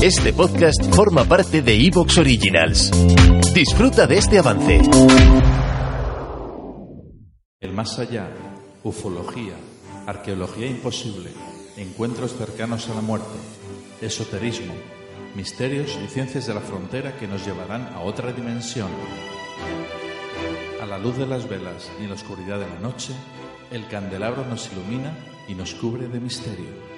Este podcast forma parte de Evox Originals. Disfruta de este avance. El más allá, ufología, arqueología imposible, encuentros cercanos a la muerte, esoterismo, misterios y ciencias de la frontera que nos llevarán a otra dimensión. A la luz de las velas en la oscuridad de la noche, el candelabro nos ilumina y nos cubre de misterio.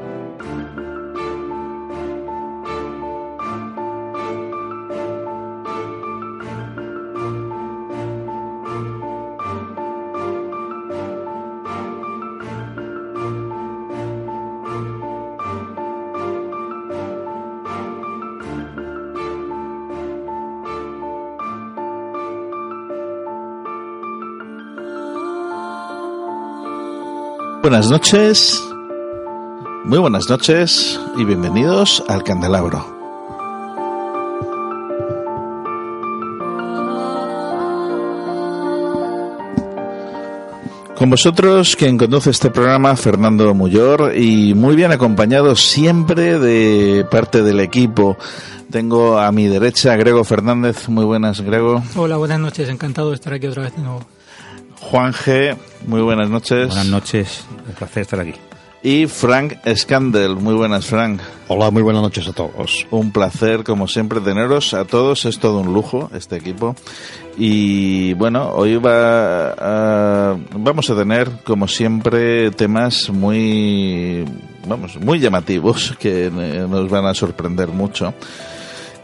Buenas noches, muy buenas noches y bienvenidos al Candelabro. Con vosotros, quien conduce este programa, Fernando Muyor, y muy bien acompañado siempre de parte del equipo. Tengo a mi derecha a Grego Fernández. Muy buenas, Grego. Hola, buenas noches. Encantado de estar aquí otra vez de nuevo. Juan G, muy buenas noches. Buenas noches, un placer estar aquí. Y Frank Scandel, muy buenas, Frank. Hola, muy buenas noches a todos. Un placer, como siempre, teneros a todos. Es todo un lujo este equipo. Y bueno, hoy va a- vamos a tener, como siempre, temas muy, vamos, muy llamativos que nos van a sorprender mucho.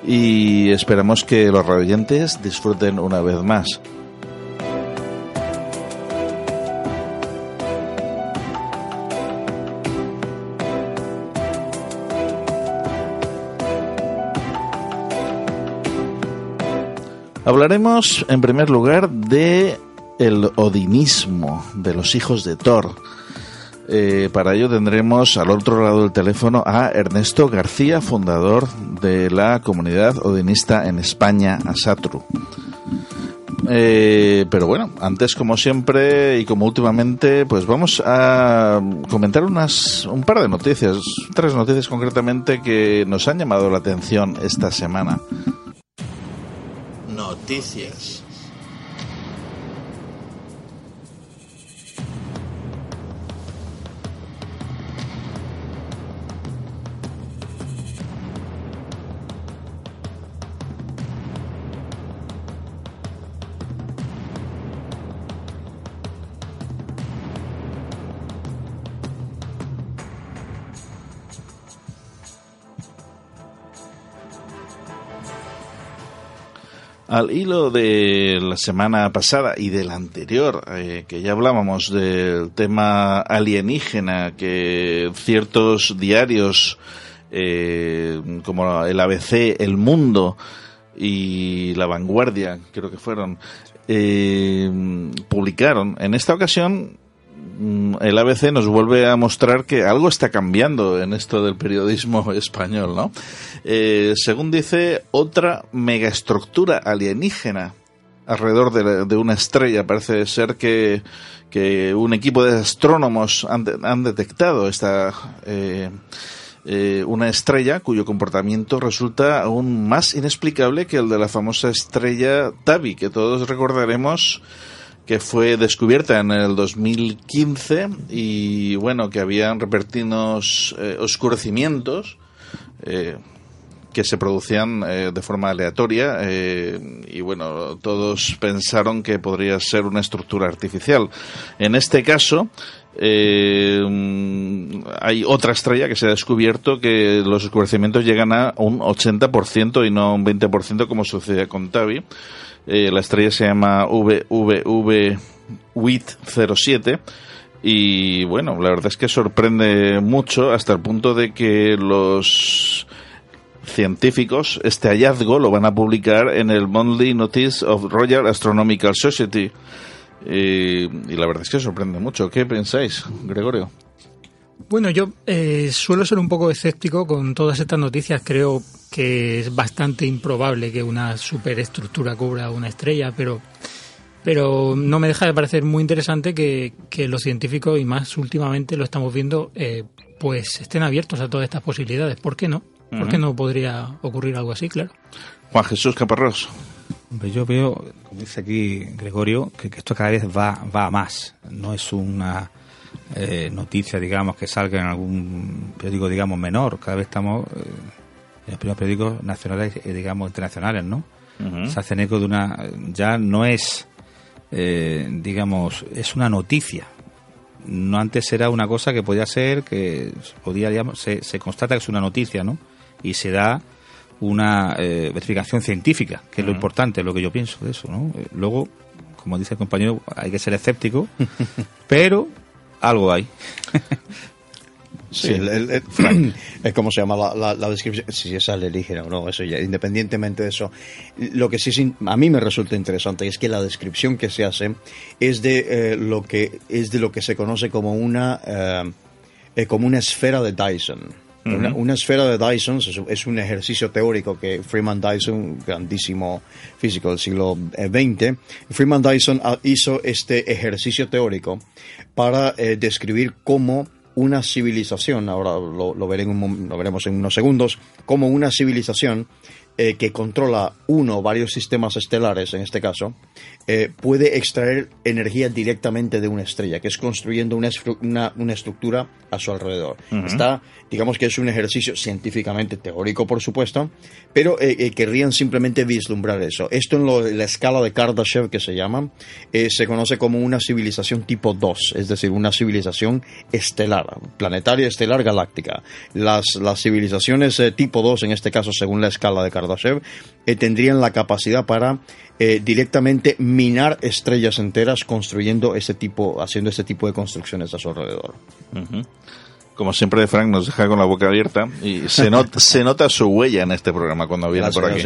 Y esperamos que los radioyentes disfruten una vez más. Hablaremos en primer lugar de el odinismo de los hijos de Thor. Eh, para ello tendremos al otro lado del teléfono a Ernesto García, fundador de la comunidad odinista en España, Asatru. Eh, pero bueno, antes como siempre y como últimamente, pues vamos a comentar unas un par de noticias, tres noticias concretamente que nos han llamado la atención esta semana. Noticias. Al hilo de la semana pasada y del anterior, eh, que ya hablábamos del tema alienígena, que ciertos diarios eh, como el ABC, El Mundo y La Vanguardia, creo que fueron, eh, publicaron. En esta ocasión, el ABC nos vuelve a mostrar que algo está cambiando en esto del periodismo español, ¿no? Eh, según dice, otra megaestructura alienígena alrededor de, de una estrella. Parece ser que, que un equipo de astrónomos han, han detectado esta eh, eh, una estrella cuyo comportamiento resulta aún más inexplicable que el de la famosa estrella Tabi, que todos recordaremos que fue descubierta en el 2015 y bueno, que habían repentinos eh, oscurecimientos eh, que se producían eh, de forma aleatoria eh, y bueno, todos pensaron que podría ser una estructura artificial. En este caso, eh, hay otra estrella que se ha descubierto que los oscurecimientos llegan a un 80% y no a un 20% como sucedía con Tavi. Eh, la estrella se llama VVV WIT 07 y bueno, la verdad es que sorprende mucho hasta el punto de que los científicos este hallazgo lo van a publicar en el Monthly Notice of Royal Astronomical Society. y la verdad es que sorprende mucho. ¿Qué pensáis, Gregorio? Bueno, yo eh, suelo ser un poco escéptico con todas estas noticias. Creo que es bastante improbable que una superestructura cubra una estrella, pero pero no me deja de parecer muy interesante que, los científicos, y más últimamente lo estamos viendo, eh, pues estén abiertos a todas estas posibilidades. ¿Por qué no? ¿Por qué no podría ocurrir algo así, claro? Juan Jesús Caparrós. Yo veo, como dice aquí Gregorio, que, esto cada vez va, va a más. No es una eh, noticia, digamos, que salga en algún periódico, digamos, menor. Cada vez estamos eh, en los primeros periódicos nacionales, digamos, internacionales, ¿no? Se hacen eco de una... Ya no es eh, digamos, es una noticia. No antes era una cosa que podía ser, que podía, digamos, se, constata que es una noticia, ¿no? Y se da una eh, verificación científica, que es lo importante, lo que yo pienso de eso, ¿no? Eh, luego, como dice el compañero, hay que ser escéptico, pero algo hay. Sí, es como se llama la, descripción, si es alienígena o no, eso ya, independientemente de eso. Lo que sí a mí me resulta interesante es que la descripción que se hace es de eh, lo que es de lo que se conoce como una eh, eh, como una esfera de Dyson. Una, esfera de Dyson es, un ejercicio teórico que Freeman Dyson, grandísimo físico del siglo XX, Freeman Dyson hizo este ejercicio teórico para describir cómo una civilización, ahora lo, lo, veremos en unos segundos, como una civilización eh, que controla uno o varios sistemas estelares, en este caso, eh, puede extraer energía directamente de una estrella, que es construyendo una, una, estructura a su alrededor. Está, digamos que es un ejercicio científicamente teórico, por supuesto, pero eh, querrían simplemente vislumbrar eso. Esto en, la escala de Kardashev, que se llama, se conoce como una civilización tipo 2, es decir, una civilización estelar, planetaria, estelar, galáctica. Las, las civilizaciones tipo 2, en este caso, según la escala de Kardashev, eh, tendrían la capacidad para eh, directamente minar estrellas enteras construyendo ese tipo, haciendo ese tipo de construcciones a su alrededor. Como siempre, Frank nos deja con la boca abierta y se, se nota su huella en este programa cuando viene por aquí.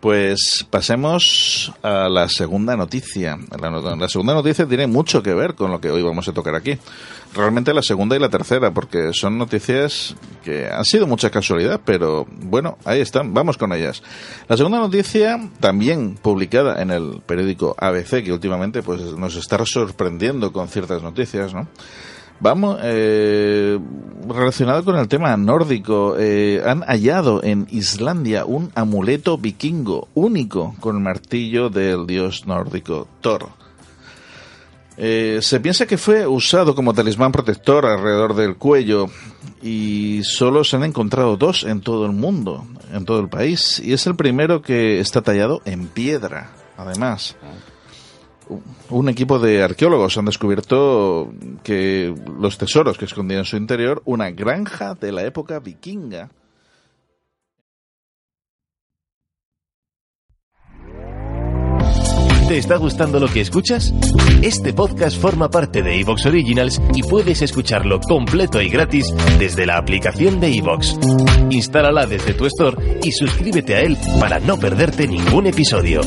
Pues pasemos a la segunda noticia. La, segunda noticia tiene mucho que ver con lo que hoy vamos a tocar aquí. Realmente la segunda y la tercera, porque son noticias que han sido mucha casualidad, pero bueno, ahí están, vamos con ellas. La segunda noticia, también publicada en el periódico ABC, que últimamente pues nos está sorprendiendo con ciertas noticias, ¿no? Vamos, eh, relacionado con el tema nórdico, eh, han hallado en Islandia un amuleto vikingo único con el martillo del dios nórdico Thor. Eh, se piensa que fue usado como talismán protector alrededor del cuello y solo se han encontrado dos en todo el mundo, en todo el país, y es el primero que está tallado en piedra, además un equipo de arqueólogos han descubierto que los tesoros que escondían en su interior una granja de la época vikinga. ¿Te está gustando lo que escuchas? Este podcast forma parte de Evox Originals y puedes escucharlo completo y gratis desde la aplicación de Evox. Instálala desde tu store y suscríbete a él para no perderte ningún episodio.